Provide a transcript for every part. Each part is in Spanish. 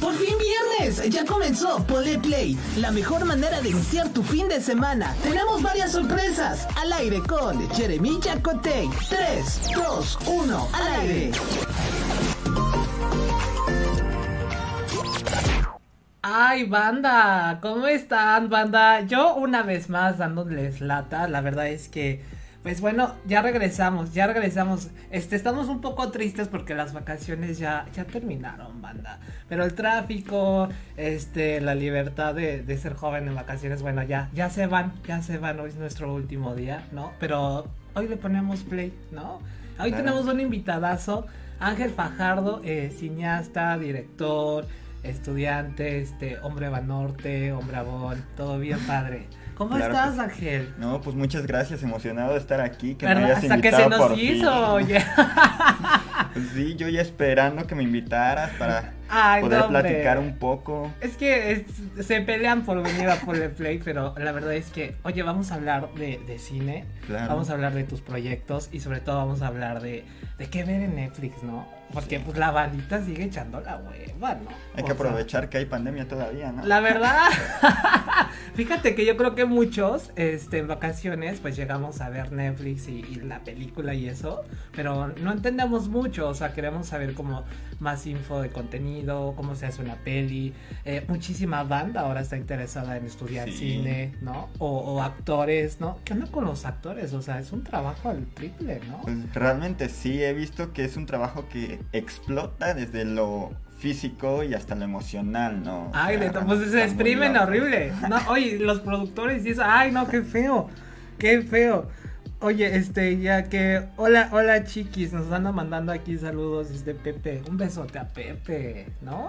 ¡Por fin viernes! ¡Ya comenzó Pole Play! La mejor manera de iniciar tu fin de semana. Tenemos varias sorpresas. Al aire con Jeremy Jacotey. 3, 2, 1, al aire. Ay, banda, ¿cómo están, banda? Yo una vez más dándoles lata, la verdad es que, pues bueno, ya regresamos, ya regresamos. Este, estamos un poco tristes porque las vacaciones ya, ya terminaron, banda. Pero el tráfico, este, la libertad de, de ser joven en vacaciones, bueno, ya, ya se van, ya se van, hoy es nuestro último día, ¿no? Pero hoy le ponemos play, ¿no? Hoy Claro. tenemos un invitadazo, Ángel Fajardo, eh, cineasta, director, estudiante, este, hombre Banorte, hombre Avon, todo bien padre. ¿Cómo Claro estás, que. Ángel? No, pues muchas gracias, emocionado de estar aquí, que me ¿Verdad? hayas Hasta que se nos por hizo, oye. Pues sí, yo ya esperando que me invitaras para Ay, poder no, platicar un poco. Es que es- se pelean por venir a Play, pero la verdad es que, oye, vamos a hablar de, de cine, Claro. vamos a hablar de tus proyectos y sobre todo vamos a hablar de, de qué ver en Netflix, ¿no? Porque pues la bandita sigue echando la hueva, ¿no? Hay O que sea, aprovechar que hay pandemia todavía, ¿no? La verdad, fíjate que yo creo que muchos, este, en vacaciones, pues llegamos a ver Netflix y, y la película y eso, pero no entendemos mucho, o sea, queremos saber como más info de contenido, cómo se hace una peli, eh, muchísima banda ahora está interesada en estudiar Sí. cine, ¿no? O, o actores, ¿no? ¿Qué onda con los actores? O sea, es un trabajo al triple, ¿no? Pues realmente sí, he visto que es un trabajo que explota desde lo físico y hasta lo emocional, ¿no? Ay, neta, pues se exprimen horrible. No, oye, los productores y eso, ay, no, qué feo, qué feo. Oye, este, ya que, hola, hola chiquis, nos andan mandando aquí saludos desde Pepe. Un besote a Pepe, ¿no?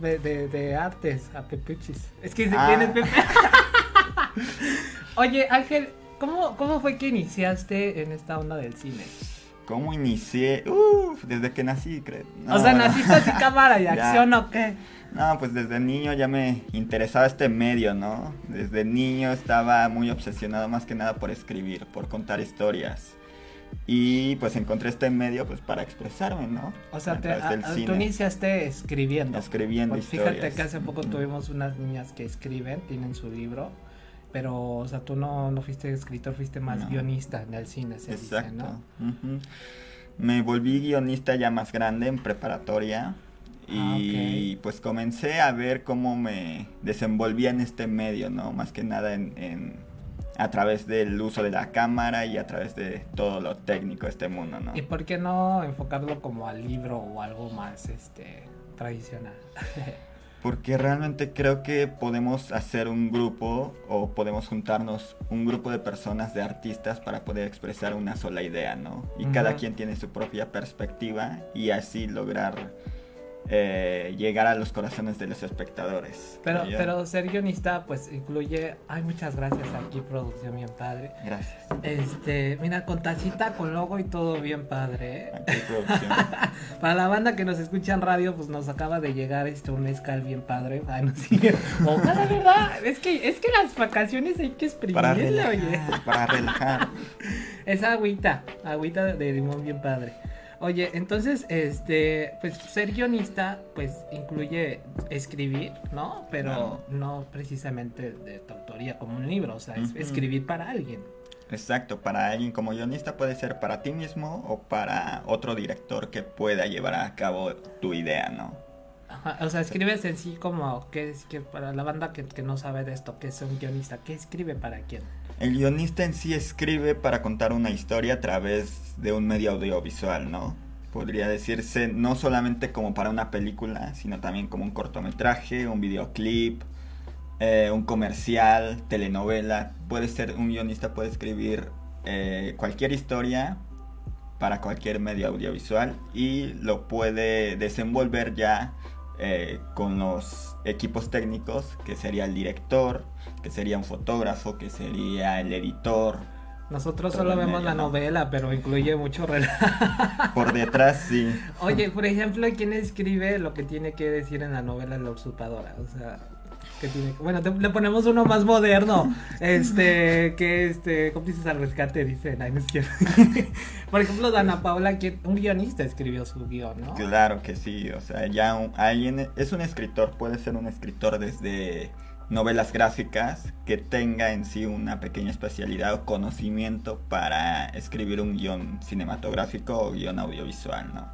De, de, de artes, a Pepuchis. Es que Ah. quién es Pepe. Oye, Ángel, ¿cómo, ¿cómo fue que iniciaste en esta onda del cine? ¿Cómo inicié? Uf, desde que nací, creo. o sea, ¿naciste así cámara de acción o qué? No, pues desde niño ya me interesaba este medio, ¿no? Desde niño estaba muy obsesionado más que nada por escribir, por contar historias. Y pues encontré este medio pues para expresarme, ¿no? O sea, te, a- cine. tú iniciaste escribiendo. Escribiendo Pues fíjate historias. que hace poco tuvimos unas niñas que escriben, tienen su libro, pero, o sea, tú no, no fuiste escritor, fuiste más No. guionista en el cine, se dice, Exacto. ¿no? ujú. Me volví guionista ya más grande en preparatoria. Ah, Y pues comencé a ver cómo me desenvolvía en este medio, ¿no? Más que nada en, en- a través del uso de la cámara y a través de todo lo técnico de este mundo, ¿no? ¿Y por qué no enfocarlo como al libro o algo más, este, tradicional? Porque realmente creo que podemos hacer un grupo o podemos juntarnos un grupo de personas, de artistas, para poder expresar una sola idea, ¿no? Y cada quien tiene su propia perspectiva y así lograr eh, llegar a los corazones de los espectadores. Pero, yo. pero ser guionista, pues, incluye, ay, muchas gracias aquí, producción bien padre. Gracias. Este, mira, con tacita, con logo y todo bien padre, ¿eh? Aquí producción. Para la banda que nos escucha en radio, pues nos acaba de llegar este un mezcal bien padre. Ay, no sí. Ojalá, ¿verdad? Es que, es que las vacaciones hay que para exprimirle, oye. relajar, para relajar. Esa agüita, agüita de limón bien padre. Oye, entonces, este, pues ser guionista, pues incluye escribir, ¿no? Pero Claro. no precisamente de tu autoría como un libro, o sea, es escribir para alguien. Exacto, para alguien como guionista puede ser para ti mismo o para otro director que pueda llevar a cabo tu idea, ¿no? Ajá, o sea, escribes en sí como que es que para la banda que, que no sabe de esto, que es un guionista, ¿qué escribe para quién? El guionista en sí escribe para contar una historia a través de un medio audiovisual, ¿no? Podría decirse no solamente como para una película, sino también como un cortometraje, un videoclip, eh, un comercial, telenovela. Puede ser, un guionista puede escribir eh, cualquier historia para cualquier medio audiovisual y lo puede desenvolver ya eh, con los equipos técnicos, que sería el director, que sería un fotógrafo, que sería el editor. Nosotros solo vemos la ¿no? novela, pero incluye mucho relato. Por detrás, sí. Oye, por ejemplo, ¿quién escribe lo que tiene que decir en la novela La usurpadora? O sea, Bueno, le ponemos uno más moderno. Este, que este, cómplices al rescate, dice. Por ejemplo, Dana Paula, que un guionista escribió su guion, ¿no? Claro que sí, o sea, ya un- alguien es un escritor, puede ser un escritor desde novelas gráficas que tenga en sí una pequeña especialidad o conocimiento para escribir un guion cinematográfico o guion audiovisual, ¿no?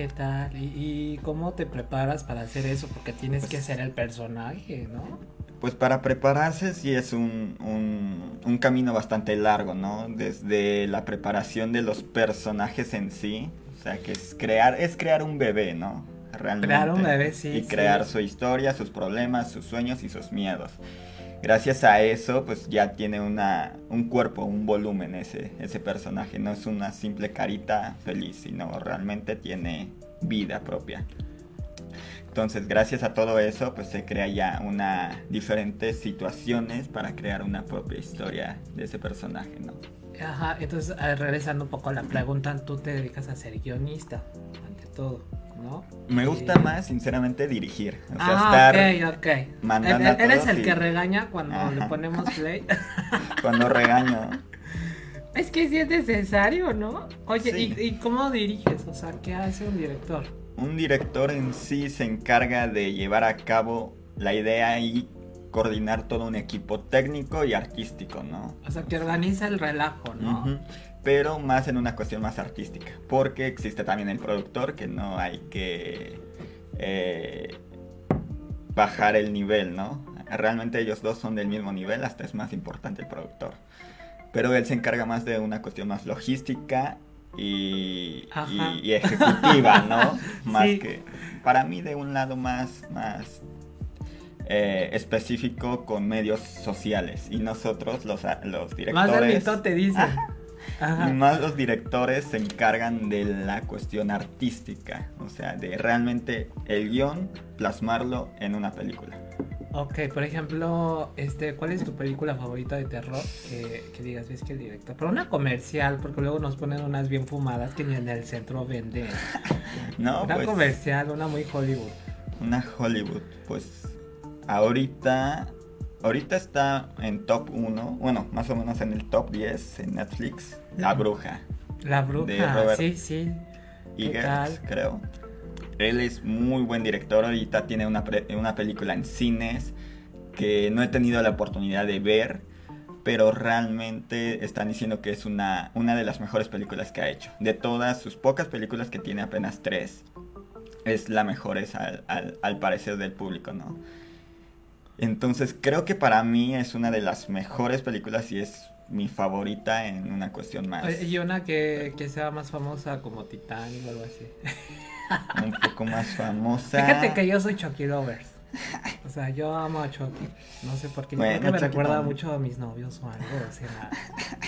¿Qué tal? ¿Y, y cómo te preparas para hacer eso? Porque tienes Pues que ser el personaje, ¿no? Pues para prepararse sí es un, un, un camino bastante largo, ¿no? Desde la preparación de los personajes en sí, o sea, que es crear, es crear un bebé, ¿no? Realmente. Crear un bebé, sí, Y sí. crear su historia, sus problemas, sus sueños y sus miedos. Gracias a eso, pues ya tiene una, un cuerpo, un volumen ese, ese personaje. No es una simple carita feliz, sino realmente tiene vida propia. Entonces, gracias a todo eso, pues se crea ya una diferentes situaciones para crear una propia historia de ese personaje, ¿no? Ajá, entonces eh, regresando un poco a la pregunta, tú te dedicas a ser guionista, ante todo, ¿no? Me gusta más, sinceramente, dirigir. O sea, Ah, estar ok, ok. mandando E- e- Eres el y- que regaña cuando le ponemos play. cuando regaño. es que sí es necesario, ¿no? Oye, Sí. ¿y, y cómo diriges? O sea, ¿qué hace un director? Un director en sí se encarga de llevar a cabo la idea y coordinar todo un equipo técnico y artístico, ¿no? O sea, que organiza el relajo, ¿no? Ujú. Pero más en una cuestión más artística. Porque existe también el productor que no hay que eh, bajar el nivel, ¿no? Realmente ellos dos son del mismo nivel, hasta es más importante el productor. Pero él se encarga más de una cuestión más logística y, y- y ejecutiva, ¿no? Más Sí. que para mí de un lado más, más eh, específico con medios sociales. Y nosotros, los, los directores... Más mitote, dice. Ajá. Y más los directores se encargan de la cuestión artística, o sea, de realmente el guion plasmarlo en una película. Ok, por ejemplo, este, ¿cuál es tu película favorita de terror? Que, que digas, ves que el director. Pero una comercial, porque luego nos ponen unas bien fumadas que ni en el centro venden. No, una pues comercial, una muy Hollywood. una Hollywood, pues ahorita ahorita está en top 1, bueno, más o menos en el top 10 en Netflix, La Bruja, La De bruja, Robert sí, sí. ¿Qué Eggers, creo. Él es muy buen director, ahorita tiene una, pre- una película en cines que no he tenido la oportunidad de ver, pero realmente están diciendo que es una, una de las mejores películas que ha hecho. De todas sus pocas películas que tiene apenas tres, es la mejor es al, al- al parecer del público, ¿no? Entonces creo que para mí es una de las mejores películas y es mi favorita en una cuestión más, Y una que, que sea más famosa como Titanic o algo así. un poco más famosa. Fíjate que yo soy Chucky Lovers. O sea, yo amo a Chucky. No sé por qué. Bueno, creo que me Chucky recuerda mucho a mis novios o algo. ¿Será,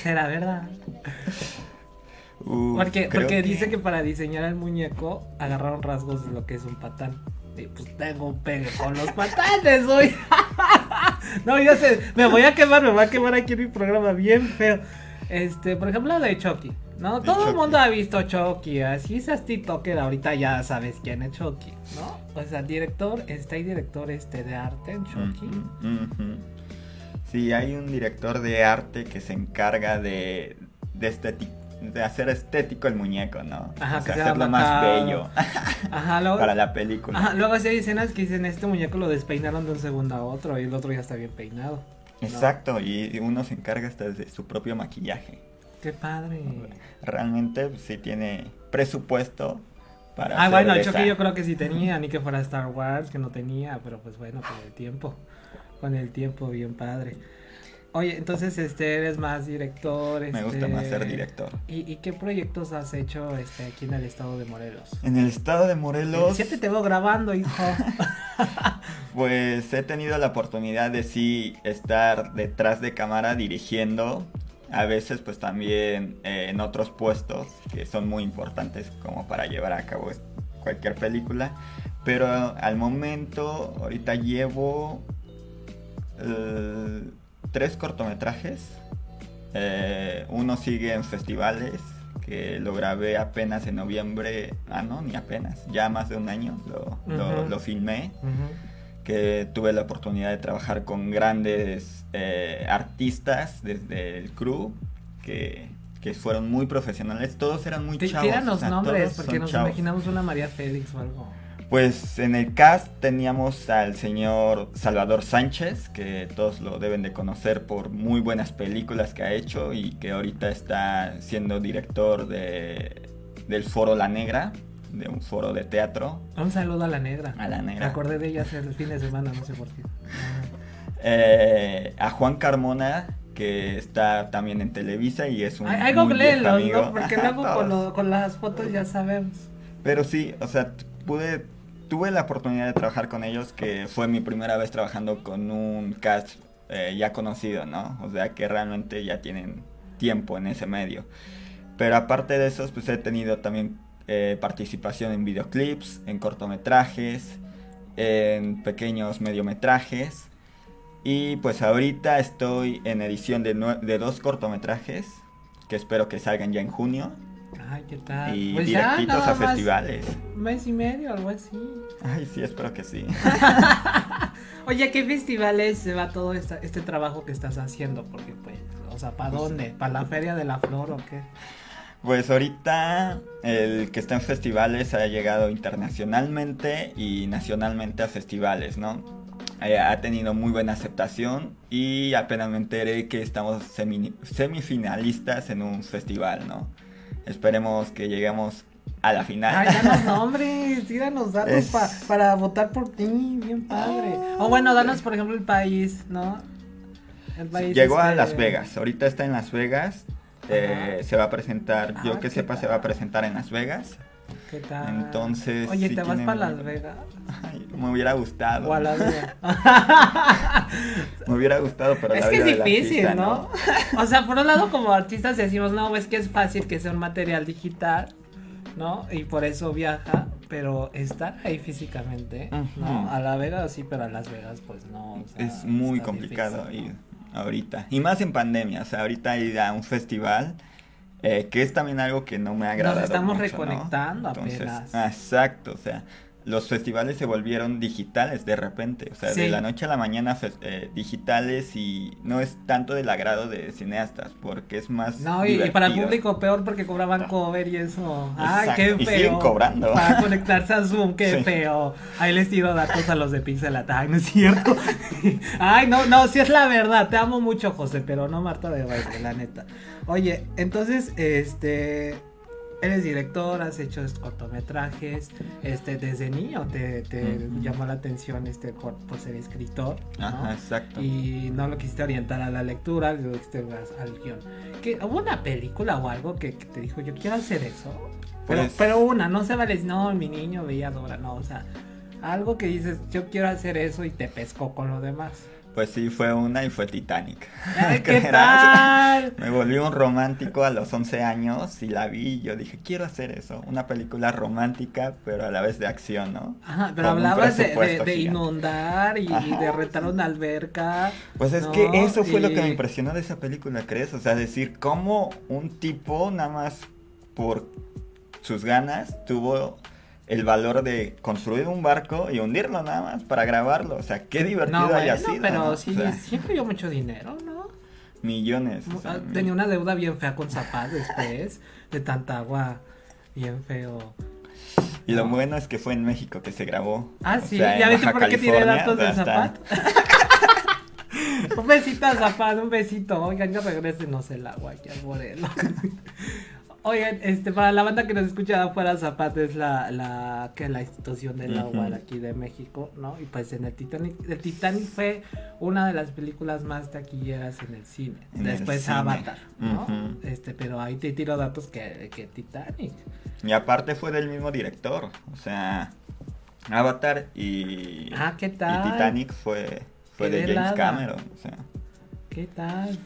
será verdad? Uf, Porque, porque dice que para diseñar el muñeco agarraron rasgos de lo que es un patán. Y pues tengo un pegue con los patanes hoy. no, ya sé, me voy a quemar, me voy a quemar aquí en mi programa bien feo. Este, por ejemplo, de Chucky. ¿no? De Todo el mundo ha visto Chucky, así es TikToker, ahorita ya sabes quién es Chucky, ¿no? O sea, director, está ahí director este de arte en Chucky. Ujú. Sí, hay un director de arte que se encarga de, de, esteti- de hacer estético el muñeco, ¿no? Ajá, o que sea, hacerlo más bello Ajá, luego, para la película. ajá, luego sí hay escenas que dicen este muñeco lo despeinaron de un segundo a otro y el otro ya está bien peinado. ¿no? Exacto, y uno se encarga hasta de su propio maquillaje. Qué padre. Realmente pues, sí tiene presupuesto para Ah, hacer bueno, esa- Chucky yo creo que sí tenía, ni que fuera Star Wars, que no tenía, pero pues bueno, con el tiempo. Con el tiempo, bien padre. Oye, entonces este eres más director. Me este, gusta más ser director. ¿Y, y qué proyectos has hecho este, aquí en el estado de Morelos? En el estado de Morelos, Sí te veo grabando, hijo. pues he tenido la oportunidad de sí estar detrás de cámara dirigiendo. A veces pues también eh, en otros puestos que son muy importantes como para llevar a cabo cualquier película. Pero al momento, ahorita llevo eh, tres cortometrajes. Eh, uno sigue en festivales, que lo grabé apenas en noviembre. Ah, no, ni apenas, ya más de un año lo, lo- filmé. Que tuve la oportunidad de trabajar con grandes eh, artistas desde el crew, que, que fueron muy profesionales, todos eran muy Te- chavos. Tiran los o sea, nombres, porque nos chavos. imaginamos una María Félix o algo. Pues en el cast teníamos al señor Salvador Sánchez, que todos lo deben de conocer por muy buenas películas que ha hecho y que ahorita está siendo director de, del Foro La Negra, de un foro de teatro. Un saludo a la negra. A la negra. Me acordé de ella hace el fin de semana, no sé por qué. Eh, a Juan Carmona, que está también en Televisa y es un Ay, ay muy googleenlos, viejo amigo. ¿no? Porque luego con, lo- con las fotos ya sabemos. Pero sí, o sea, pude, tuve la oportunidad de trabajar con ellos, que fue mi primera vez trabajando con un cast eh, ya conocido, ¿no? O sea, que realmente ya tienen tiempo en ese medio. Pero aparte de esos, pues he tenido también eh, participación en videoclips, en cortometrajes, en pequeños mediometrajes. Y pues ahorita estoy en edición de, de dos cortometrajes, que espero que salgan ya en junio. Ay, ¿qué tal? Y Pues ya, directitos a más festivales. Un mes y medio, algo así. Ay, sí, espero que sí. Oye, ¿a qué festivales se va todo esta- este trabajo que estás haciendo? Porque, pues, o sea, ¿para Pues, dónde? ¿Para la Feria de la Flor o qué? Pues ahorita el que está en festivales ha llegado internacionalmente y nacionalmente a festivales, ¿no? Eh, ha tenido muy buena aceptación y apenas me enteré que estamos semi- semifinalistas en un festival, ¿no? Esperemos que lleguemos a la final. Ay, danos nombres, díganos datos Es- pa- para votar por ti, bien padre. O bueno, danos, por ejemplo, el país, ¿no? El país. Llegó a este, Las Vegas, ahorita está en Las Vegas. eh, se va a presentar, yo Ah, que ¿qué sepa, se va a presentar en Las Vegas. ¿Qué tal? Entonces, Oye, ¿te vas para Las Vegas? Ay, me hubiera gustado. O a la Vegas. Me hubiera gustado, pero es la que es difícil, artista, ¿no? O sea, por un lado, como artistas decimos, no, es que es fácil que sea un material digital, ¿no? Y por eso viaja, pero estar ahí físicamente, ¿no? A La Vegas sí, pero a Las Vegas, pues no. o sea, Es muy complicado difícil, ir ahorita. Y más en pandemia, o sea, ahorita ir a un festival, eh, que es también algo que no me ha agradado estamos mucho, ¿no? reconectando Entonces, apenas. ah, exacto, o sea, los festivales se volvieron digitales de repente, o sea, Sí. de la noche a la mañana eh, digitales y no es tanto del agrado de cineastas, porque es más No, y, y para el público peor porque cobraban cover y eso. Ay, Exacto, qué y feo. siguen cobrando. Para conectarse a Zoom, qué Sí. feo. Ahí les tiro datos a los de Pixel Attack, ¿no es cierto? Ay, no, no, sí es la verdad. Te amo mucho, José, pero no Marta de baile, la neta. Oye, entonces, este. Eres director, has hecho cortometrajes, este, desde niño te, llamó la atención este por, por ser escritor, ¿no? Ajá, exacto. y no lo quisiste orientar a la lectura, lo quisiste más al guion. ¿Qué, ¿Hubo una película o algo que, que te dijo, yo quiero hacer eso? Pero, Pues- pero una, no se vale, no, mi niño veía Dora, no, o sea, algo que dices, yo quiero hacer eso y te pescó con lo demás. Pues sí, fue una y fue Titanic. Ay, ¿Qué tal? Me volví un romántico a los 11 años y la vi y yo dije, quiero hacer eso. Una película romántica, pero a la vez de acción, ¿no? Ajá, pero Con hablabas de, inundar y, Ajá. de retar una alberca. Pues es ¿no? que eso fue lo que me impresionó de esa película, ¿crees? O sea, decir cómo un tipo nada más por sus ganas tuvo el valor de construir un barco y hundirlo nada más para grabarlo. O sea, qué divertido No, haya bueno, sido. pero ¿no? O sí, sea, siempre dio mucho dinero, ¿no? millones. o sea, Ah, Tenía una deuda bien fea con Zapata después de tanta agua. Bien feo. Y lo bueno es que fue en México que se grabó. Ah, sí, sea, ya viste por qué tiene datos de Zapata. un besito a Zapata, un besito. Oigan, ya regresenos el agua aquí al Morelo. Oigan, este, para la banda que nos escucha afuera, Zapata es la, la, que la institución del agua de aquí de México, ¿no? Y pues en el Titanic, el Titanic fue una de las películas más taquilleras en el cine. En el Después cine. Avatar, ¿no? Este, pero ahí te tiro datos que, que Titanic. Y aparte fue del mismo director. O sea, Avatar y, Ah, ¿qué y tal? Titanic fue, fue Qué de. James Cameron. O sea, ¿Qué tal?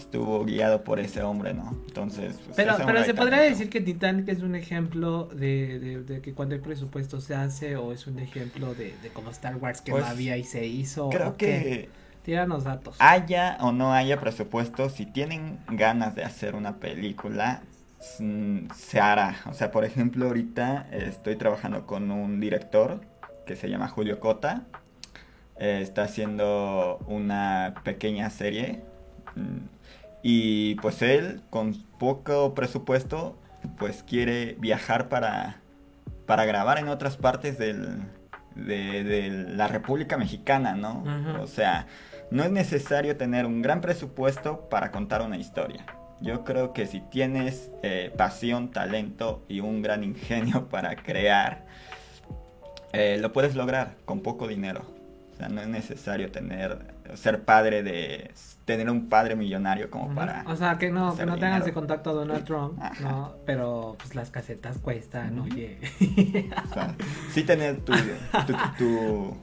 Estuvo guiado por ese hombre, ¿no? Entonces, pues, Pero, pero se podría decir que Titanic es un ejemplo de, de, de que cuando el presupuesto se hace o es un ejemplo de, de como Star Wars que Pues, no había y se hizo. Creo ¿o qué? que Tíranos datos. haya o no haya presupuesto, si tienen ganas de hacer una película, mm, se hará. O sea, por ejemplo, ahorita estoy trabajando con un director que se llama Julio Cota. eh, está haciendo una pequeña serie. Y pues él, con poco presupuesto, pues quiere viajar para, para grabar en otras partes del, de, de la República Mexicana, ¿no? O sea, no es necesario tener un gran presupuesto para contar una historia. Yo creo que si tienes eh, pasión, talento y un gran ingenio para crear, eh, lo puedes lograr con poco dinero. O sea, no es necesario tener ser padre de tener un padre millonario como para O sea, que no, que no tengas de contacto a Donald Trump, Ajá. ¿no? Pero pues las casetas cuestan, oye. o sea, sí tener tu, tu, tu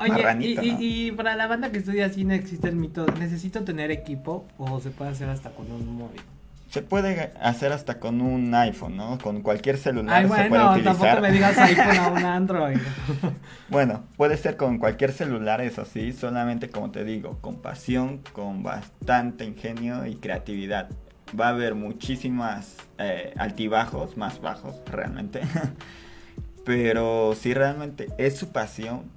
Oye, marranito, y, y para la banda que estudia cine existe el mito, ¿necesito tener equipo o se puede hacer hasta con un móvil? Se puede hacer hasta con un iPhone, ¿no? Con cualquier celular Ay, se puede bueno, utilizar. tampoco me digas iPhone a un Android. Bueno, puede ser con cualquier celular, eso sí, solamente como te digo, con pasión, con bastante ingenio y creatividad. Va a haber muchísimas eh, altibajos, más bajos realmente. Pero si realmente es su pasión,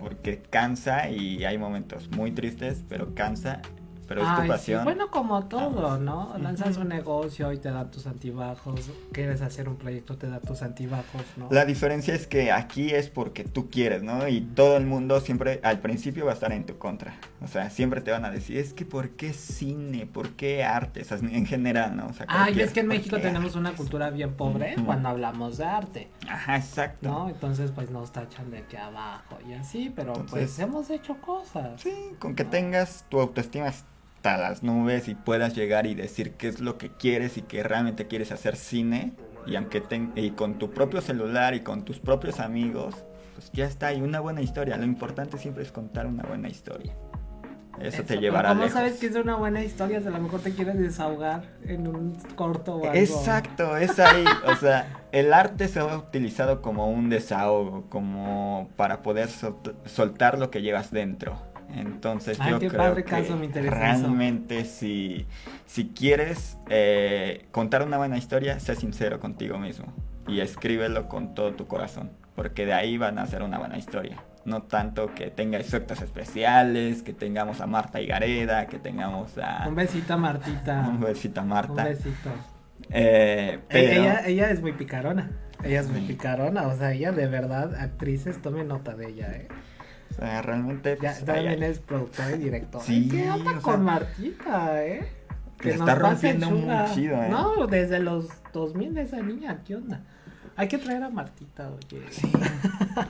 porque cansa y hay momentos muy tristes, pero cansa, pero es Ay, tu sí, pasión. Bueno, como todo, ¿no? Lanzas un negocio y te dan tus antibajos. Quieres hacer un proyecto, te da tus antibajos, ¿no? La diferencia es que aquí es porque tú quieres, ¿no? Y todo el mundo siempre al principio va a estar en tu contra. O sea, siempre te van a decir, es que ¿por qué cine? ¿Por qué arte? O sea, en general, ¿no? O sea, Ay, es que en ¿por México tenemos una cultura bien pobre cuando hablamos de arte, Ajá, exacto. ¿no? Entonces, pues nos tachan de que abajo y así, pero pues hemos hecho cosas. Sí, con que tengas tu autoestima hasta las nubes y puedas llegar y decir qué es lo que quieres y que realmente quieres hacer cine y aunque ten- y con tu propio celular y con tus propios amigos, pues ya está, y una buena historia. Lo importante siempre es contar una buena historia. Eso, te llevará ¿Cómo lejos. sabes que es una buena historia? Si a lo mejor te quieres desahogar en un corto o algo. Exacto, es ahí. O sea, el arte se ha utilizado como un desahogo, como para poder sol- soltar lo que llevas dentro. Entonces Ay, yo qué creo padre que caso, me realmente si, si quieres eh, contar una buena historia, sé sincero contigo mismo y escríbelo con todo tu corazón, porque de ahí van a ser una buena historia. No tanto que tenga efectos especiales, que tengamos a Marta Higareda, que tengamos a... Un besito a Martita. Un besito a Marta. Un besito. Eh, E- pero... Ella, ella es muy picarona. Ella es muy Sí. picarona. O sea, ella de verdad, actrices, tomen nota de ella, ¿eh? O sea, realmente. Ya pues, también ay, es productora y directora. Sí, ¿Qué onda sea, con Martita, eh? nos está rompiendo muy chunga. chido, ¿eh? No, desde los 2000 de esa niña, ¿qué onda? Hay que traer a Martita, oye. Sí,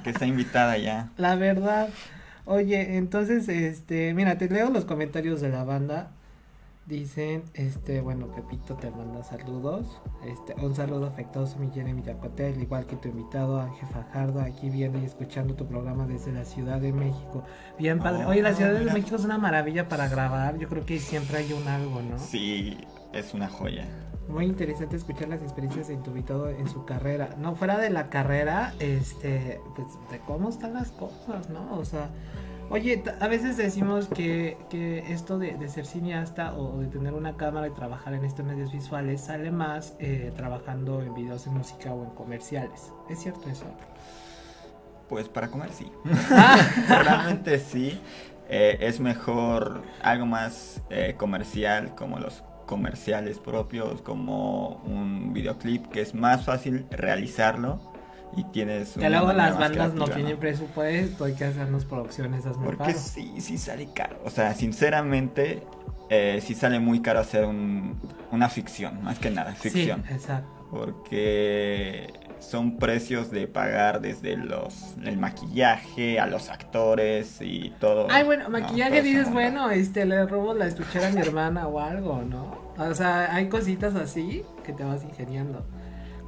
que está invitada ya. La verdad. Oye, entonces, este, mira, te leo los comentarios de la banda. Dicen, este, bueno, Pepito te manda saludos. Este, un saludo afectuoso, mi Jeremy Yacote, al igual que tu invitado Ángel Fajardo, aquí viendo y escuchando tu programa desde la Ciudad de México. Bien padre. Oh, Oye, la Ciudad de. México es una maravilla para grabar. Yo creo que siempre hay un algo, ¿no? Sí, es una joya. Muy interesante escuchar las experiencias de tu invitado en su carrera. No, fuera de la carrera, este, pues, de cómo están las cosas, ¿no? O sea, oye, a veces decimos que, que esto de, de ser cineasta o de tener una cámara y trabajar en estos medios visuales sale más eh, trabajando en videos de música o en comerciales. ¿Es cierto eso? Pues para comer sí. Ah. Realmente sí. Eh, es mejor algo más eh, comercial, como los comerciales propios, como un videoclip, que es más fácil realizarlo y tienes una luego las bandas no tienen presupuesto, hay que hacernos producciones, Porque sí, sí sale caro. O sea, sinceramente, eh, sí sale muy caro hacer un- una ficción, más que nada, ficción. Sí, exacto. Porque son precios de pagar desde los el maquillaje a los actores y todo. Ay, bueno, No, maquillaje dices, bueno, este, le robo la estuchera a mi hermana o algo, ¿no? O sea, hay cositas así que te vas ingeniando.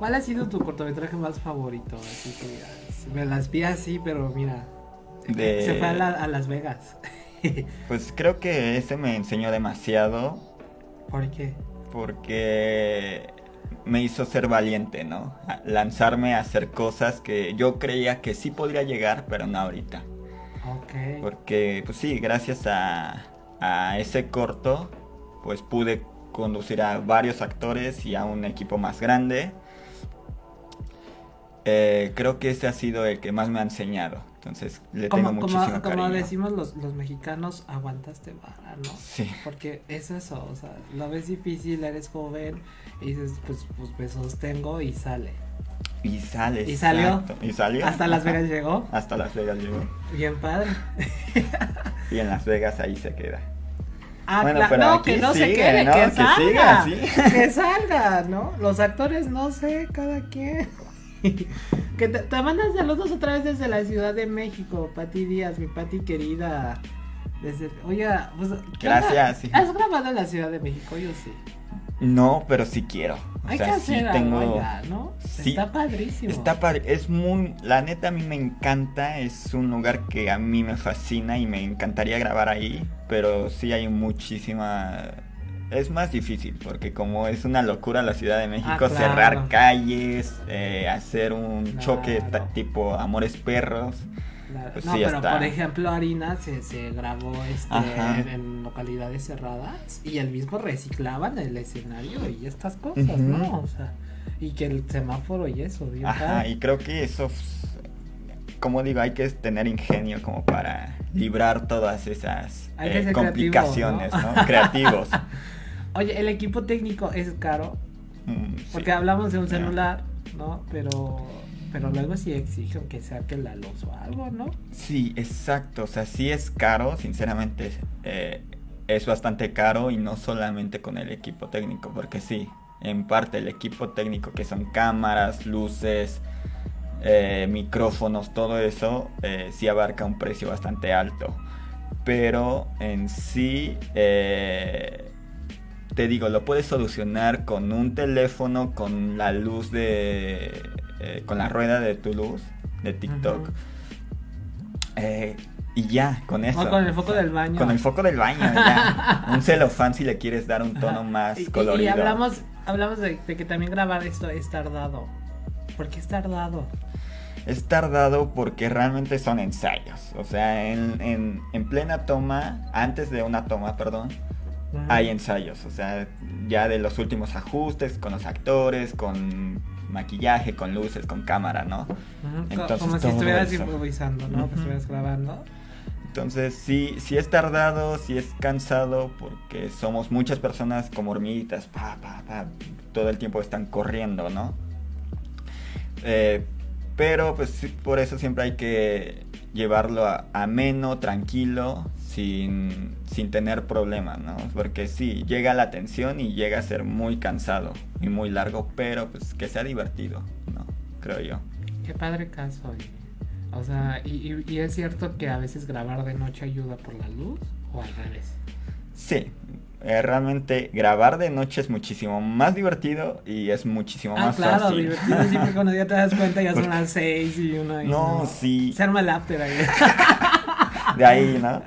¿Cuál ha sido tu cortometraje más favorito? Así que me las vi así, pero mira, De- se fue a, la- a Las Vegas. Pues creo que ese me enseñó demasiado ¿Por qué? porque me hizo ser valiente, ¿no? A- lanzarme a hacer cosas que yo creía que sí podría llegar, pero no ahorita. Ok. Porque, pues sí, gracias a, a ese corto, pues pude conducir a varios actores y a un equipo más grande. Eh, creo que ese ha sido el que más me ha enseñado. Entonces le tengo como, muchísimo como, como cariño. decimos los, los mexicanos, aguantaste vara, ¿no? Sí. Porque es eso, o sea, lo ves difícil, eres joven y dices, pues, pues me sostengo y sale. Y sale. ¿Y salió? Y salió. Hasta Las Ajá. Vegas llegó. Hasta Las Vegas llegó. Bien padre. Y en Las Vegas ahí se queda. Ah, Bueno, pero no, aquí que no se quede, ¿no? que, Que salga. siga, sí. Que salga, ¿no? Los actores, no sé, cada quien. que te, te mandan saludos otra vez desde la Ciudad de México, Pati Díaz, mi Pati querida. Desde, oye, pues, ¿qué Gracias, sí. ¿Has grabado en la Ciudad de México? Yo sí. No, pero sí quiero. O Hay sea, que sí tengo. algo allá, ¿no? Sí. Está padrísimo. Está padre, es muy, la neta a mí me encanta, es un lugar que a mí me fascina y me encantaría grabar ahí, pero sí hay muchísima, es más difícil porque como es una locura la Ciudad de México, Ah, claro. cerrar calles, eh, hacer un choque tipo Amores Perros, Claro. Pues no, sí, pero está. por ejemplo, Harina se, se grabó este, en, localidades cerradas y el mismo reciclaban el escenario y estas cosas. ¿no? O sea, y que el semáforo y eso, bien ajá, y creo que eso, como digo, hay que tener ingenio como para librar todas esas eh, complicaciones, creativo, ¿no? Creativos. Oye, el equipo técnico es caro, Mm, sí. porque hablamos de un celular, ¿no? Pero, pero luego sí exigen que saque la luz o algo, ¿no? Sí, exacto. O sea, sí es caro, sinceramente. eh, es bastante caro y no solamente con el equipo técnico, porque sí, en parte el equipo técnico que son cámaras, luces, eh, micrófonos, todo eso, eh, sí abarca un precio bastante alto. Pero en sí, eh, te digo, lo puedes solucionar con un teléfono, con la luz de... eh, con la rueda de tu luz, de TikTok. Eh, y ya, con eso. O con el foco del baño. Con el foco del baño, ya. Un celofán si le quieres dar un tono más y- colorido. Y, hablamos, hablamos de, de que también grabar esto es tardado. ¿Por qué es tardado? Es tardado porque realmente son ensayos. O sea, en, en- en plena toma, antes de una toma, perdón, Hay ensayos. O sea, ya de los últimos ajustes con los actores, con maquillaje, con luces, con cámara, ¿no? Entonces, Como si estuvieras improvisando, ¿no? Que estuvieras grabando. Entonces, sí, sí es tardado, sí es cansado, porque somos muchas personas como hormiguitas, pa, pa, pa, todo el tiempo están corriendo, ¿no? Eh, pero, pues, por eso siempre hay que llevarlo a- ameno, tranquilo, sin, sin tener problemas, ¿no? Porque sí, llega la tensión y llega a ser muy cansado y muy largo, pero pues que sea divertido, ¿no? Creo yo. Qué padre caso. oye. O sea, y, y- y es cierto que a veces grabar de noche ayuda por la luz o al revés. Sí, eh, realmente grabar de noche es muchísimo más divertido y es muchísimo Ah, más claro, fácil. divertido siempre cuando ya te das cuenta ya son Porque- las seis y uno ahí, No, sí. Se arma el after ahí. De ahí, ¿no?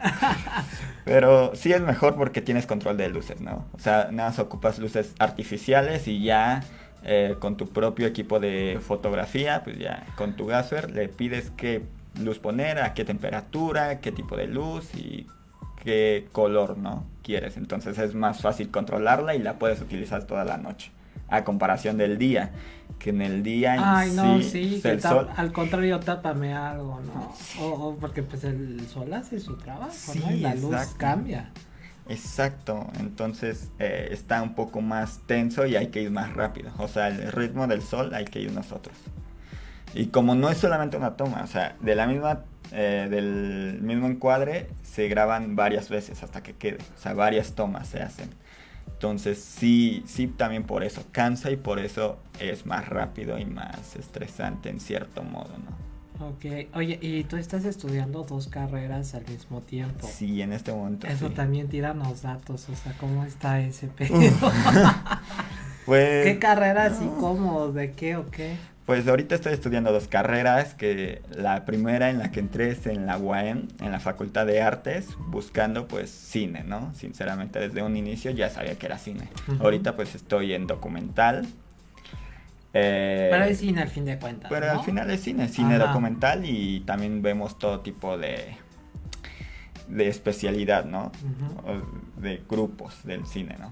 Pero sí es mejor porque tienes control de luces, ¿no? O sea, nada más ocupas luces artificiales y ya eh, con tu propio equipo de fotografía, pues ya con tu gasser le pides qué luz poner, a qué temperatura, qué tipo de luz y qué color, ¿no? Quieres. Entonces es más fácil controlarla y la puedes utilizar toda la noche. A comparación del día, que en el día en Ay, no, sí, que el sol- al contrario, tápame algo, ¿no? O, o porque pues el sol hace su trabajo, ¿no? Y la luz cambia. Exacto, entonces eh, está un poco más tenso y hay que ir más rápido. O sea, el ritmo del sol hay que ir nosotros. Y como no es solamente una toma, o sea, de la misma, eh, del mismo encuadre se graban varias veces hasta que quede. O sea, varias tomas se hacen. Entonces sí, sí también por eso cansa y por eso es más rápido y más estresante en cierto modo, ¿no? Ok, oye, y tú estás estudiando dos carreras al mismo tiempo. Sí, en este momento. Eso sí. también tíranos datos, o sea, ¿cómo está ese pedo? Pues, ¿Qué carreras y no. cómo? ¿De qué o qué? Pues ahorita estoy estudiando dos carreras, que la primera en la que entré es en la UAM, en la Facultad de Artes, buscando pues cine, ¿no? Sinceramente desde un inicio ya sabía que era cine. Ahorita pues estoy en documental. Eh, Pero es cine al fin de cuentas, pero ¿no? al final es cine, cine Ajá. documental y también vemos todo tipo de, de especialidad, ¿no? De grupos del cine, ¿no?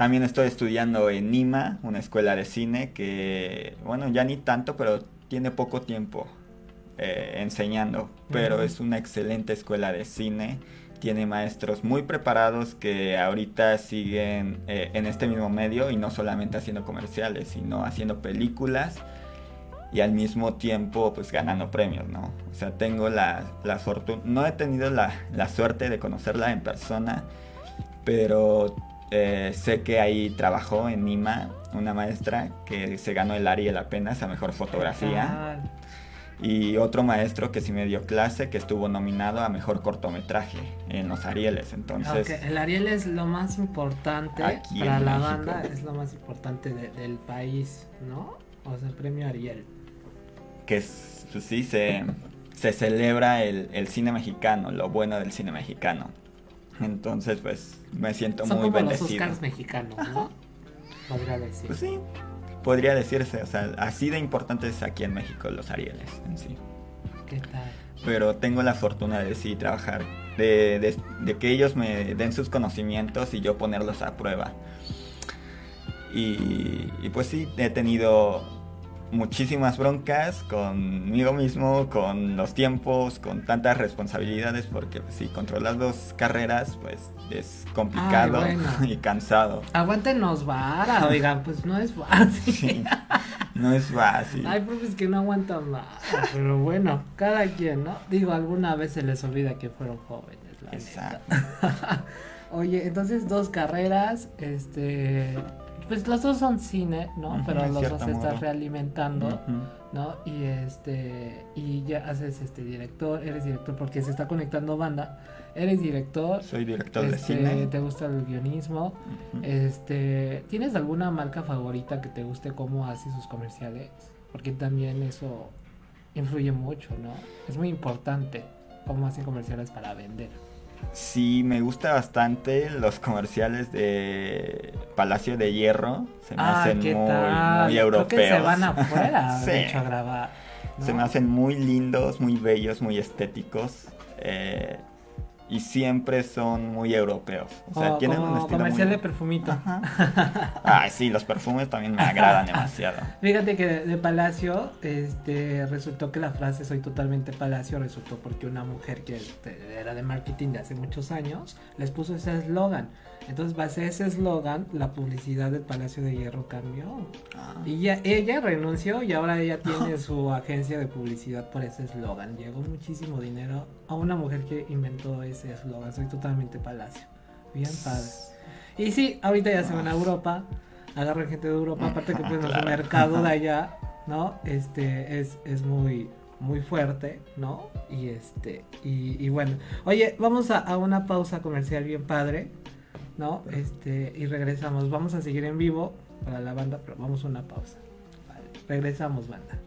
También estoy estudiando en Nima, una escuela de cine que, bueno, ya ni tanto, pero tiene poco tiempo eh, enseñando. Pero es una excelente escuela de cine. Tiene maestros muy preparados que ahorita siguen eh, en este mismo medio y no solamente haciendo comerciales, sino haciendo películas y al mismo tiempo pues ganando premios, ¿no? O sea, tengo la, la fortuna, no he tenido la, la, suerte de conocerla en persona, pero eh, sé que ahí trabajó en Nima una maestra que se ganó el Ariel apenas a Mejor Fotografía. Y otro maestro que sí me dio clase, que estuvo nominado a Mejor Cortometraje en los Arieles. Entonces, el Ariel es lo más importante para la banda, es lo más importante del país, ¿no? O sea, el premio Ariel que pues sí se, se celebra el, cine mexicano, lo bueno del cine mexicano. Entonces, pues me siento Son muy como bendecido. Los Oscars mexicanos, ¿no? Podría decir. Pues sí, podría decirse, o sea, así de importantes aquí en México los Arieles en sí. ¿Qué tal? Pero tengo la fortuna de sí trabajar, de, de que ellos me den sus conocimientos y yo ponerlos a prueba. Y, y, pues sí, he tenido muchísimas broncas conmigo mismo, con los tiempos, con tantas responsabilidades, porque pues, si controlas dos carreras, pues es complicado y cansado. Aguántenos vara, oigan, pues no es fácil. no es fácil. Hay profes que no aguantan más, pero bueno, cada quien, ¿no? Digo, alguna vez se les olvida que fueron jóvenes, la Exacto. Oye, entonces dos carreras, este pues los dos son cine, ¿no? Pero los dos se estás realimentando, ¿no? Y este, y ya haces este director, eres director porque se está conectando banda, eres director. Soy director de este, cine. Te gusta el guionismo, este, ¿tienes alguna marca favorita que te guste cómo hace sus comerciales? Porque también eso influye mucho, ¿no? Es muy importante cómo hacen comerciales para vender. Sí, me gusta bastante los comerciales de Palacio de Hierro. Se me ah, hacen muy, muy europeos. Creo que se van afuera, de hecho, a grabar. Se me hacen muy lindos, muy bellos, muy estéticos. Eh, y siempre son muy europeos. O sea, tienen un estilo comercial de perfumito. Ay, sí, los perfumes también me agradan demasiado. Fíjate que de, Palacio, este, resultó que la frase soy totalmente Palacio resultó porque una mujer que este, era de marketing de hace muchos años les puso ese eslogan. Entonces, base ese eslogan, la publicidad del Palacio de Hierro cambió. Ah. Y ya, ella renunció y ahora ella tiene su agencia de publicidad por ese eslogan. Llegó muchísimo dinero a una mujer que inventó ese eslogan. Soy totalmente Palacio. Bien padre. Y sí, ahorita ya se van a Europa. Agarran gente de Europa. Aparte que pues el mercado de allá, ¿no? Este es, es muy muy fuerte, ¿no? Y este, y, bueno, oye, vamos a, a, una pausa comercial bien padre. ¿No? Este, y regresamos. Vamos a seguir en vivo para la banda, pero vamos a una pausa. regresamos, banda.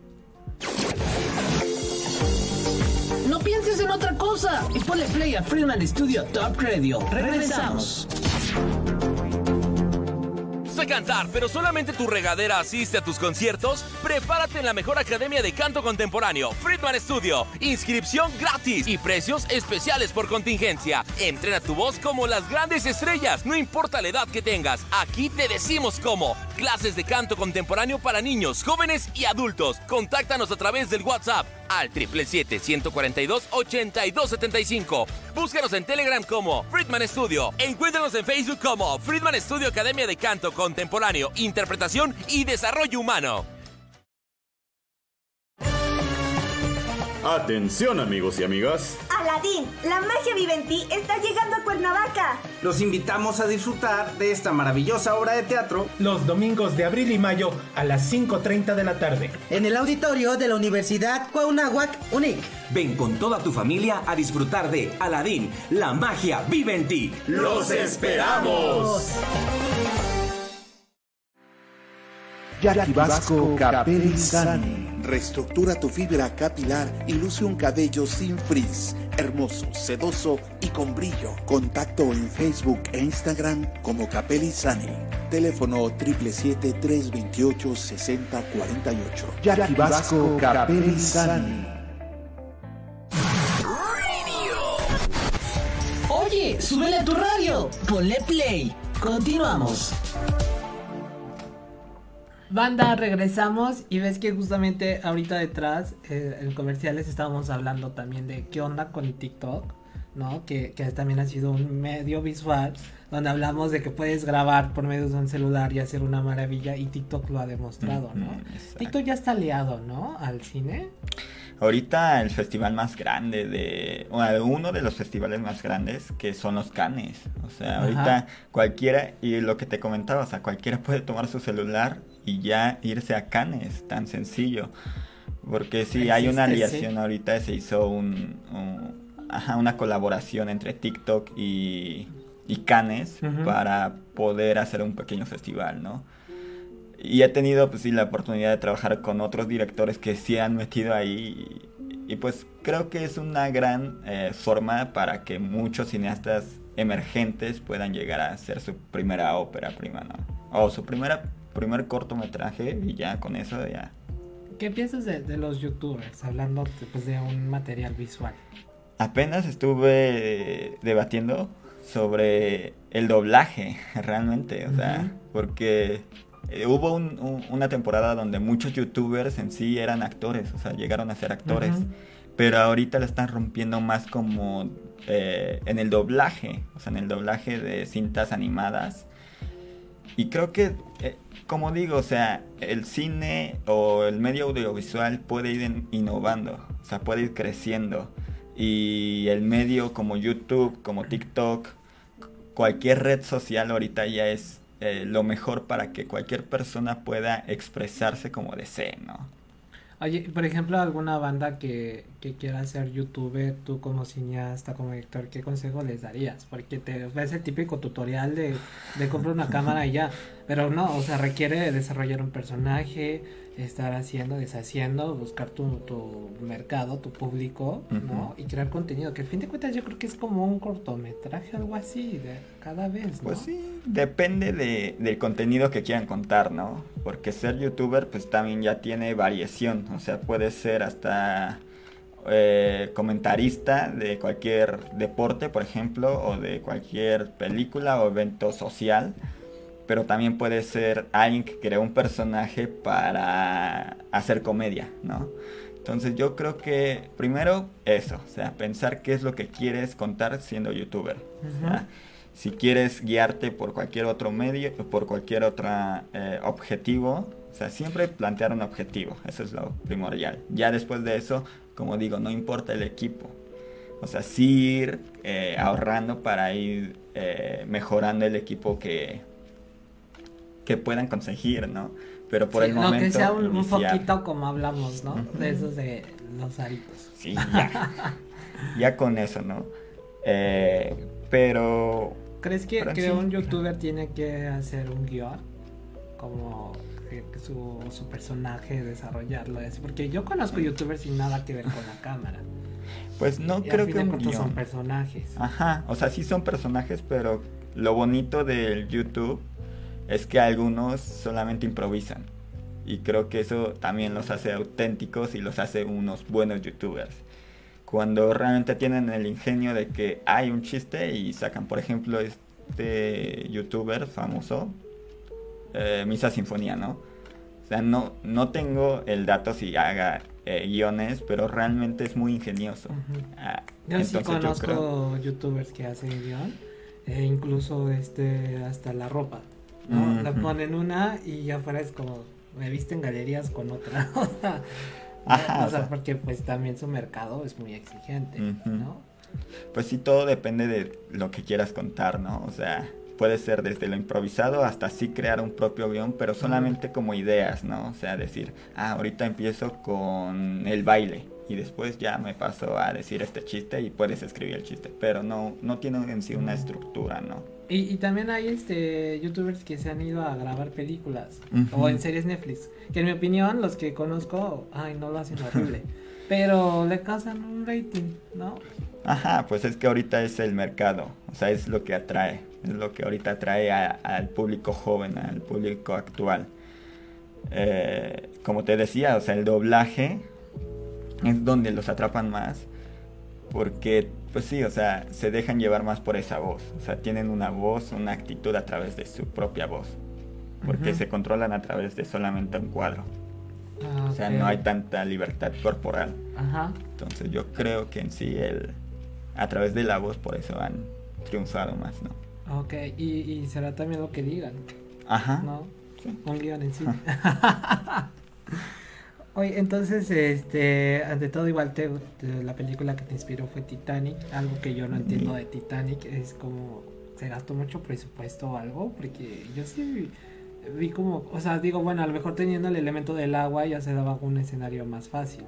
No pienses en otra cosa y ponle play a Freeman Studio Top Radio. Regresamos cantar, pero solamente tu regadera asiste a tus conciertos? Prepárate en la mejor academia de canto contemporáneo, Friedman Studio. Inscripción gratis y precios especiales por contingencia. Entrena tu voz como las grandes estrellas, no importa la edad que tengas. Aquí te decimos cómo. Clases de canto contemporáneo para niños, jóvenes y adultos. Contáctanos a través del WhatsApp al 777-142-8275. Búscanos en Telegram como Friedman Studio. Encuéntranos en Facebook como Friedman Studio Academia de Canto Contemporáneo, Interpretación y Desarrollo Humano. Atención amigos y amigas. Aladín, la magia vive en ti, está llegando a Cuernavaca. Los invitamos a disfrutar de esta maravillosa obra de teatro los domingos de abril y mayo a las 5.30 de la tarde. En el auditorio de la Universidad Cuauhnáhuac UNIC. Ven con toda tu familia a disfrutar de Aladín, la magia vive en ti. ¡Los esperamos! Jackie Vasco Reestructura tu fibra capilar y luce un cabello sin frizz, hermoso, sedoso y con brillo. Contacto en Facebook e Instagram como Capelizani. Teléfono 777-328-6048. Jackie Vasco Capelizani. Oye, súbele a tu radio. Ponle play Continuamos. Banda, regresamos y ves que justamente ahorita detrás eh, en comerciales estábamos hablando también de qué onda con TikTok, ¿no? Que, que también ha sido un medio visual donde hablamos de que puedes grabar por medio de un celular y hacer una maravilla y TikTok lo ha demostrado, ¿no? TikTok ya está aliado, ¿no? Al cine. Ahorita el festival más grande de... Bueno, uno de los festivales más grandes que son los Canes. O sea, ahorita cualquiera, y lo que te comentaba, o sea, cualquiera puede tomar su celular y ya irse a Canes, tan sencillo. Porque sí, hay una aliación ahorita, se hizo un, ajá, una colaboración entre TikTok y, y Canes para poder hacer un pequeño festival, ¿no? Y he tenido, pues sí, la oportunidad de trabajar con otros directores que sí han metido ahí. Y, pues creo que es una gran eh, forma para que muchos cineastas emergentes puedan llegar a hacer su primera ópera prima, ¿no? O su primera, primer cortometraje y ya con eso ya. ¿Qué piensas de, de los youtubers hablando pues, de un material visual? Apenas estuve debatiendo sobre el doblaje, realmente, o sea, porque eh, hubo una temporada donde muchos youtubers en sí eran actores, o sea, llegaron a ser actores. Pero ahorita la están rompiendo más como eh, en el doblaje, o sea, en el doblaje de cintas animadas. Y creo que, eh, como digo, o sea, el cine o el medio audiovisual puede ir innovando, o sea, puede ir creciendo. Y el medio como YouTube, como TikTok, cualquier red social ahorita ya es eh, lo mejor para que cualquier persona pueda expresarse como desee, ¿no? Oye, por ejemplo, alguna banda que, que quiera ser youtuber, tú como cineasta, como director, ¿qué consejo les darías? Porque te ves el típico tutorial de, de comprar una cámara y ya, pero no, o sea, requiere desarrollar un personaje, estar haciendo, deshaciendo, buscar tu, tu mercado, tu público, ¿no? Y crear contenido, que al fin de cuentas yo creo que es como un cortometraje, algo así, de cada vez, ¿no? Pues sí, depende de, del contenido que quieran contar, ¿no? Porque ser youtuber pues también ya tiene variación, o sea, puede ser hasta eh, comentarista de cualquier deporte, por ejemplo, o de cualquier película o evento social pero también puede ser alguien que crea un personaje para hacer comedia, ¿no? Entonces yo creo que primero eso, o sea, pensar qué es lo que quieres contar siendo youtuber. si quieres guiarte por cualquier otro medio, por cualquier otro eh, objetivo, o sea, siempre plantear un objetivo, eso es lo primordial. Ya después de eso, como digo, no importa el equipo. O sea, sí ir eh, ahorrando para ir eh, mejorando el equipo que, que puedan conseguir, ¿no? Pero por el momento. Que sea un, poquito como hablamos, ¿no? De esos de los aritos. Sí, ya. ya con eso, ¿no? Eh, pero. ¿Crees que, que un youtuber tiene que hacer un guion? Como su, su personaje, desarrollarlo. Es porque yo conozco youtubers sin nada que ver con la cámara. Pues no creo que un guion. son personajes. Ajá, o sea, sí son personajes, pero lo bonito del YouTube es que algunos solamente improvisan. Y creo que eso también los hace auténticos y los hace unos buenos youtubers. Cuando realmente tienen el ingenio de que hay un chiste y sacan, por ejemplo, este youtuber famoso, eh, Misa Sinfonía, ¿no? O sea, no, no tengo el dato si haga eh, guiones, pero realmente es muy ingenioso. Ah, yo sí conozco youtubers que hacen guion, e incluso este, hasta la ropa. ¿No? La ponen una y ya fuera es como, me viste en galerías con otra. o sea, porque pues también su mercado es muy exigente, ¿no? Pues sí, todo depende de lo que quieras contar, ¿no? O sea, puede ser desde lo improvisado hasta sí crear un propio guion, pero solamente como ideas, ¿no? O sea, decir, ah, ahorita empiezo con el baile y después ya me paso a decir este chiste y puedes escribir el chiste, pero no, no tiene en sí una estructura, ¿no? Y, también hay este youtubers que se han ido a grabar películas o en series Netflix, que en mi opinión los que conozco, ay, no lo hacen horrible, pero le causan un rating, ¿no? Ajá, pues es que ahorita es el mercado, o sea, es lo que atrae, es lo que ahorita atrae al público joven, al público actual. Eh, como te decía, o sea, el doblaje es donde los atrapan más. Porque, pues sí, o sea, se dejan llevar más por esa voz. O sea, tienen una voz, una actitud a través de su propia voz. Porque se controlan a través de solamente un cuadro. Ah, O sea, no hay tanta libertad corporal. Ajá. Entonces yo creo que en sí el, a través de la voz por eso han triunfado más, ¿no? Ok, y, y será también lo que digan, Ajá. ¿no? Sí. Un guion en sí. Oye, entonces, este, ante todo igual te, te- la película que te inspiró fue Titanic, algo que yo no entiendo de Titanic es como se gastó mucho presupuesto o algo, porque yo sí vi como, o sea, digo, bueno, a lo mejor teniendo el elemento del agua ya se daba un escenario más fácil,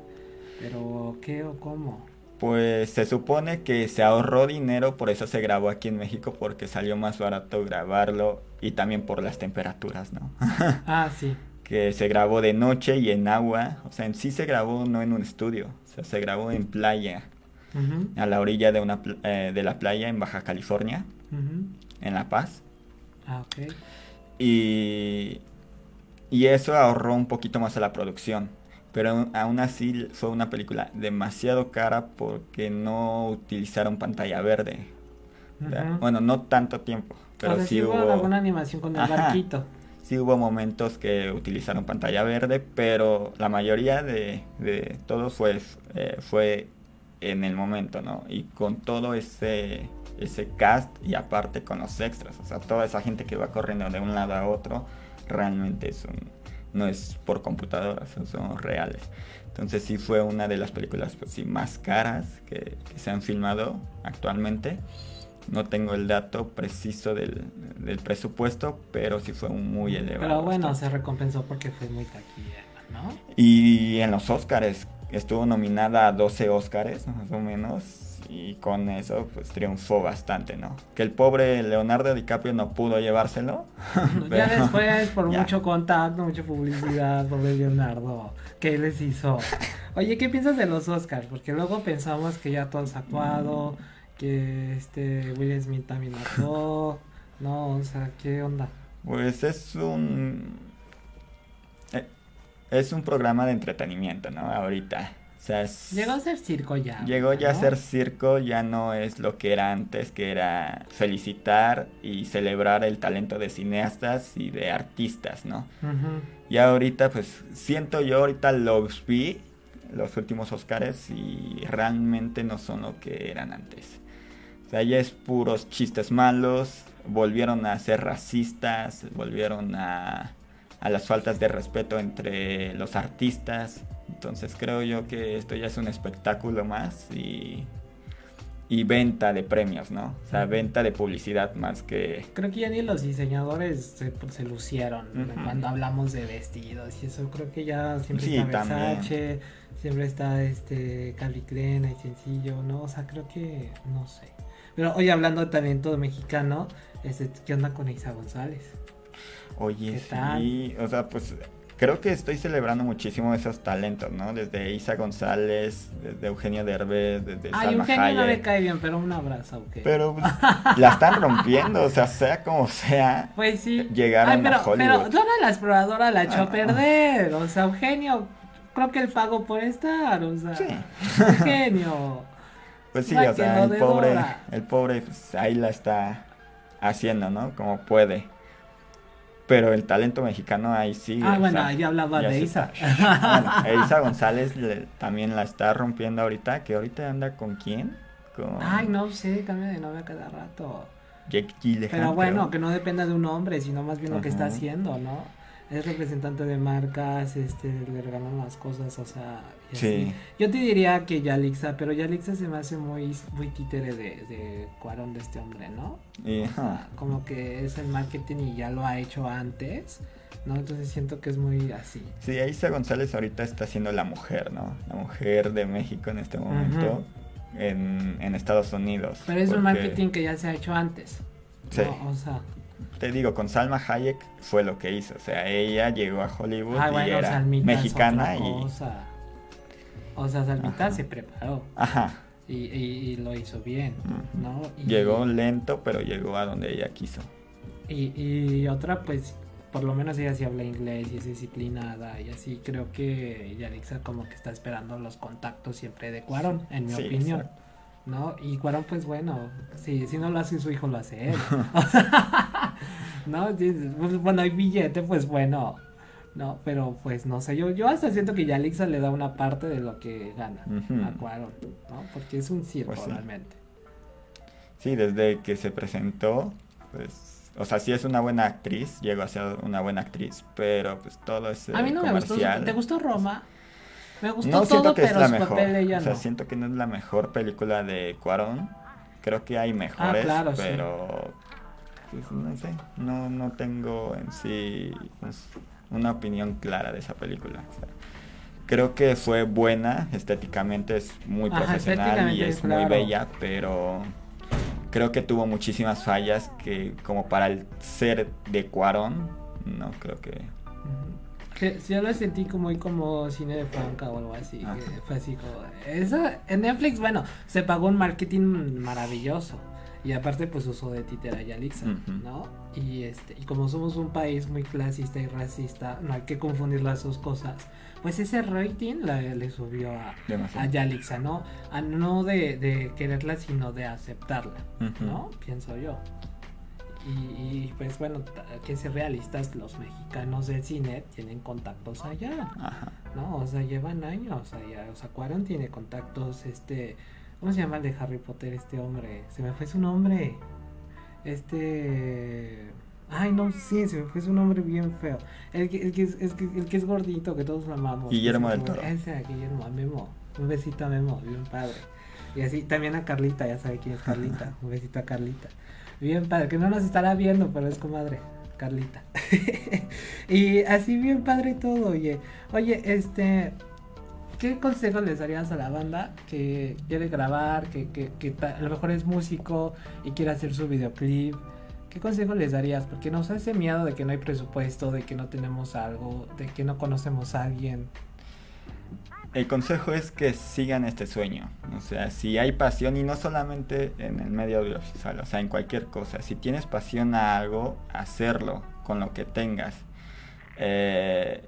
pero ¿qué o cómo? Pues se supone que se ahorró dinero, por eso se grabó aquí en México, porque salió más barato grabarlo y también por las temperaturas, ¿no? Ah, sí. Que se grabó de noche y en agua, o sea, en sí se grabó no en un estudio, o sea, se grabó en playa, Ujú, a la orilla de, una, eh, de la playa en Baja California, ujú. en La Paz. Ah, ok. Y, y eso ahorró un poquito más a la producción. Pero aún- así fue una película demasiado cara porque no utilizaron pantalla verde. Bueno, no tanto tiempo, pero o sea, sí sí hubo... alguna animación con el Ajá. barquito. Sí hubo momentos que utilizaron pantalla verde, pero la mayoría de, de todo fue, eh, fue en el momento, ¿no? Y con todo ese, ese cast y aparte con los extras, o sea, toda esa gente que va corriendo de un lado a otro, realmente es no es por computadoras, son- son reales. Entonces sí fue una de las películas pues, sí, más caras que, que se han filmado actualmente. No tengo el dato preciso del, del presupuesto, pero sí fue muy elevado. Pero bueno, bastante. se recompensó porque fue muy taquilla, ¿no? Y en los Oscars estuvo nominada a 12 Oscars, más o menos, y con eso pues triunfó bastante, ¿no? Que el pobre Leonardo DiCaprio no pudo llevárselo. ya pero después, por ya. mucho contacto, mucha publicidad, pobre Leonardo, ¿qué les hizo? Oye, ¿qué piensas de los Oscars? Porque luego pensamos que ya todo es actuado, que este Will Smith también actuó, no, o sea, ¿qué onda? Pues es un... eh, Es un programa de entretenimiento, ¿no? Ahorita. O sea, es- Llegó a ser circo ya. Llegó ya a ser circo, ya no es lo que era antes, que era felicitar y celebrar el talento de cineastas y de artistas, ¿no? Ujú. Y ahorita, pues, siento yo, ahorita los vi, los últimos Oscars, y realmente no son lo que eran antes. O sea, ya es puros chistes malos, volvieron a ser racistas, volvieron a, a las faltas de respeto entre los artistas. Entonces creo yo que esto ya es un espectáculo más y, y venta de premios, ¿no? O sea, venta de publicidad más que... Creo que ya ni los diseñadores se, se lucieron cuando hablamos de vestidos y eso. Creo que ya siempre Sí, está también. Versace, siempre está este Calvin Klein y sencillo, ¿no? O sea, creo que no sé. Pero oye, hablando de talento mexicano, este, ¿qué onda con Isa González? Oye, ¿Qué sí, o sea, pues creo que estoy celebrando muchísimo esos talentos, ¿no? Desde Isa González, desde Eugenio Derbez, desde Ay, Salma Eugenio no me Hayek. cae bien, pero un abrazo, ¿ok? Pero pues, la están rompiendo, o sea, sea como sea. Pues sí. Llegaron Ay, pero, a Hollywood. pero Dora la exploradora la echó a Ah. perder. O sea, Eugenio, creo que él pagó por estar. O sea, Eugenio. Pues sí, o sea, el pobre, el pobre, pues ahí la está haciendo, ¿no? Como puede. Pero el talento mexicano ahí sí. Ah, bueno, sea, yo hablaba de Isa. está- Bueno, Isa González le- también la está rompiendo ahorita, que ahorita anda con quién? Con Ay, no sé, cambia de novia cada rato. Jake Gyllenhaal, Pero bueno, creo. que no dependa de un hombre, sino más bien lo que está haciendo, ¿no? Es representante de marcas, este, le regalan las cosas, o sea, Sí. Yo te diría que Yalixa, pero Yalixa se me hace muy, muy títere de, de Cuarón de este hombre, ¿no? O sea, como que es el marketing y ya lo ha hecho antes, ¿no? Entonces siento que es muy así. Sí, Isa González ahorita está siendo la mujer, ¿no? La mujer de México en este momento en, en Estados Unidos. Pero es un marketing que ya se ha hecho antes. Sí. ¿no? O sea, Te digo, con Salma Hayek fue lo que hizo. O sea, ella llegó a Hollywood ah, y bueno, era Salmita mexicana y... cosa. O sea, Salmita Ajá. se preparó. Ajá. Y, y- y lo hizo bien, ¿no? Y, Llegó lento, pero llegó a donde ella quiso. Y, y otra, pues, por lo menos ella sí habla inglés y es disciplinada y así. Creo que Yalixa como que está esperando los contactos siempre de Cuarón, en mi Sí, opinión. exacto. ¿No? Y Cuarón, pues bueno, si, si no lo hace su hijo, lo hace él. ¿No? Pues, bueno, hay billete, pues bueno, no, pero pues no sé, yo, yo hasta siento que Yalixa le da una parte de lo que gana a Cuarón, ¿no? Porque es un circo pues realmente. Sí, desde que se presentó, pues, o sea, sí es una buena actriz, llegó a ser una buena actriz, pero pues todo es A mí no me gustó, ¿te gustó Roma? Me gustó no siento que es la mejor. o sea, siento que no es la mejor película de Cuarón. Creo que hay mejores, ah, pero pues, no sé, no, no tengo en sí pues, una opinión clara de esa película. creo que fue buena estéticamente, es muy profesional y es muy bella, pero creo que tuvo muchísimas fallas que como para el ser de Cuarón, no creo que... yo lo sentí como muy como cine de franca o algo así. fue así como. Eso, en Netflix, bueno, se pagó un marketing maravilloso. Y aparte, pues usó de títera y Alexa, ¿no? Y este, y como somos un país muy clasista y racista, no hay que confundir las dos cosas. Pues ese rating le subió a, a Yalixa, ¿no? A no de, de quererla, sino de aceptarla, ¿no? Pienso yo. Y, pues bueno, que ser realistas, los mexicanos del cine tienen contactos allá, ¿no? O sea, llevan años allá, o sea, Cuarón tiene contactos, este, ¿cómo se llama el de Harry Potter este hombre? Se me fue su nombre, este... Ay, no, sí, se me fue su nombre bien feo. El que, el que, es, el que es gordito, que todos lo amamos. Guillermo del Toro. Ese, Guillermo, a Memo. Un besito a Memo, bien padre. Y así, también a Carlita, ya sabe quién es Carlita. Un besito a Carlita. Bien padre, que no nos estará viendo, pero es comadre, Carlita. y así bien padre todo, oye. Oye, este, ¿qué consejo les darías a la banda que quiere grabar, que, que, que a lo mejor es músico y quiere hacer su videoclip? ¿Qué consejo les darías? Porque nos hace miedo de que no hay presupuesto, de que no tenemos algo, de que no conocemos a alguien el consejo es que sigan este sueño. O sea, si hay pasión, y no solamente en el medio audiovisual, o sea, en cualquier cosa. Si tienes pasión a algo, hacerlo con lo que tengas. Eh,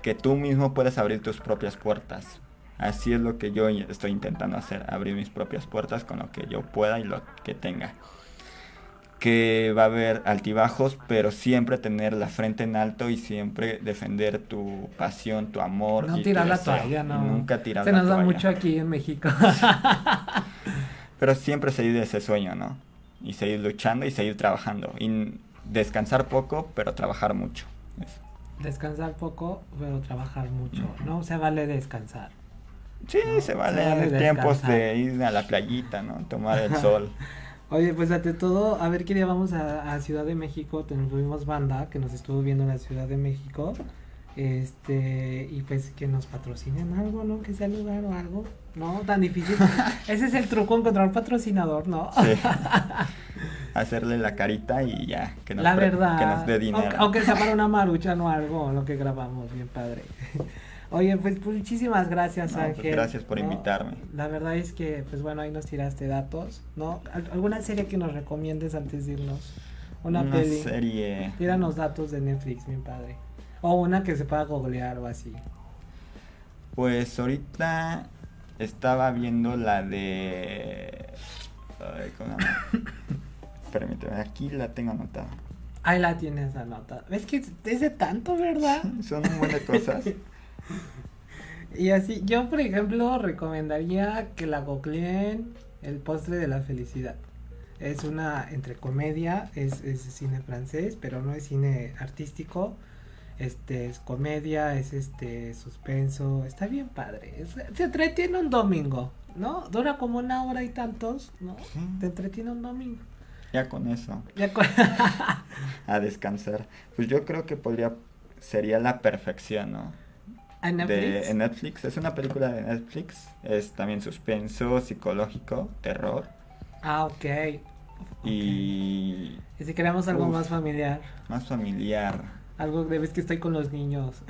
que tú mismo puedes abrir tus propias puertas. Así es lo que yo estoy intentando hacer, abrir mis propias puertas con lo que yo pueda y lo que tenga que va a haber altibajos, pero siempre tener la frente en alto y siempre defender tu pasión, tu amor. No tirar la toalla, no. Nunca tirar Se nos da mucho aquí en México. pero siempre seguir ese sueño, ¿no? Y seguir luchando y seguir trabajando. Y descansar poco, pero trabajar mucho. Descansar poco, pero trabajar mucho. No se vale descansar. Sí, se vale, tiempos de ir a la playita, ¿no? Tomar el sol. Oye, pues ante todo, a ver qué día vamos a, Ciudad de México. Tuvimos banda que nos estuvo viendo en la Ciudad de México. Este, y pues que nos patrocinen algo, ¿no? Que sea lugar o algo. No, tan difícil. Ese es el truco, encontrar patrocinador, ¿no? Sí. Hacerle la carita y ya, que nos, la verdad, que nos dé dinero. Aunque, sea para una marucha o algo, lo que grabamos, bien padre. Oye, pues, pues, muchísimas gracias, pues, Ángel. gracias por invitarme. La verdad es que, pues bueno, ahí nos tiraste datos, ¿no? ¿Alguna serie que nos recomiendes antes de irnos? Una, una serie. Tíranos datos de Netflix, mi padre. O una que se pueda googlear o así. Pues ahorita estaba viendo la de. Ay, ¿cómo Permíteme, aquí la tengo anotada. Ahí la tienes anotada. Es que es de tanto, ¿verdad? Son un de cosas. Y así, yo por ejemplo recomendaría que la googleen El postre de la felicidad. Es una entre comedia, es, es cine francés, pero no es cine artístico. Este es comedia, es este suspenso, está bien padre. se entretiene un domingo, ¿no? Dura como una hora y tantos, ¿no? Te entretiene un domingo. Ya con eso. A descansar. Pues yo creo que podría sería la perfección, ¿no? ¿En Netflix? Netflix. Es una película de Netflix. Es también suspenso, psicológico, terror. Ah, ok. Y... Y si queremos algo más familiar. Más familiar. Algo de vez que estoy con los niños.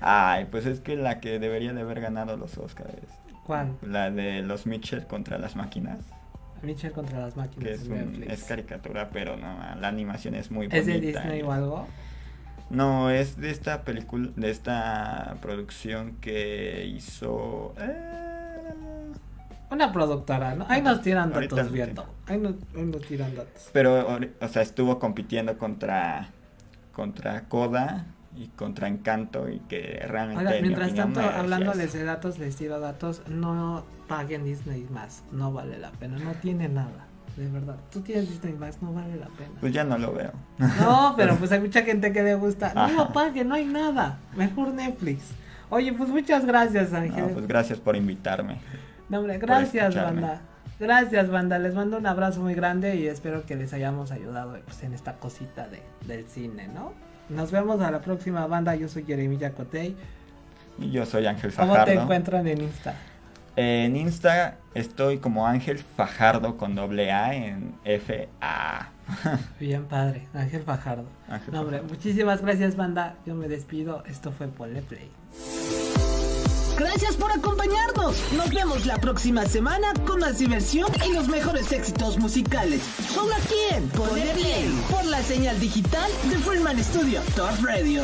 Ay, pues es que la que debería de haber ganado los Oscars. ¿Cuál? La de los Mitchell contra las máquinas. Mitchell contra las máquinas. Que es, es caricatura, pero no, la animación es muy bonita. ¿Es de Disney o algo? No, es de esta película, de esta producción que hizo... Eh, Una productora, ¿no? Ahí nos tiran Ahorita datos, viendo. Ahí nos, ahí nos tiran datos. Pero, o sea, estuvo compitiendo contra, contra Coda y contra Encanto y que realmente... Mi mientras tanto, hablándoles de datos, les tiro datos. No paguen Disney más. No vale la pena. No tiene nada. De verdad. Tú tienes Disney más, no vale la pena. Pues ya no lo veo. No, pero pues hay mucha gente que le gusta. No Ajá. lo paguen, no hay nada. Mejor Netflix. Oye, pues muchas gracias, Ángel. No, pues gracias por invitarme. No, hombre, gracias, banda. Gracias, banda. Les mando un abrazo muy grande y espero que les hayamos ayudado pues, en esta cosita de, del cine, ¿no? Nos vemos a la próxima banda. Yo soy Jeremy Yacotey. Y yo soy Ángel ¿Cómo te Fajardo. encuentran en Insta? En Insta estoy como Ángel Fajardo con doble A en F A. Bien padre, Ángel Fajardo. Ángel No, hombre, Fajardo. muchísimas gracias, banda. Yo me despido. Esto fue Pole Play. Gracias por acompañarnos. Nos vemos la próxima semana con más diversión y los mejores éxitos musicales. Solo aquí en Ponle Play por la señal digital de Freeman Studio Top Radio.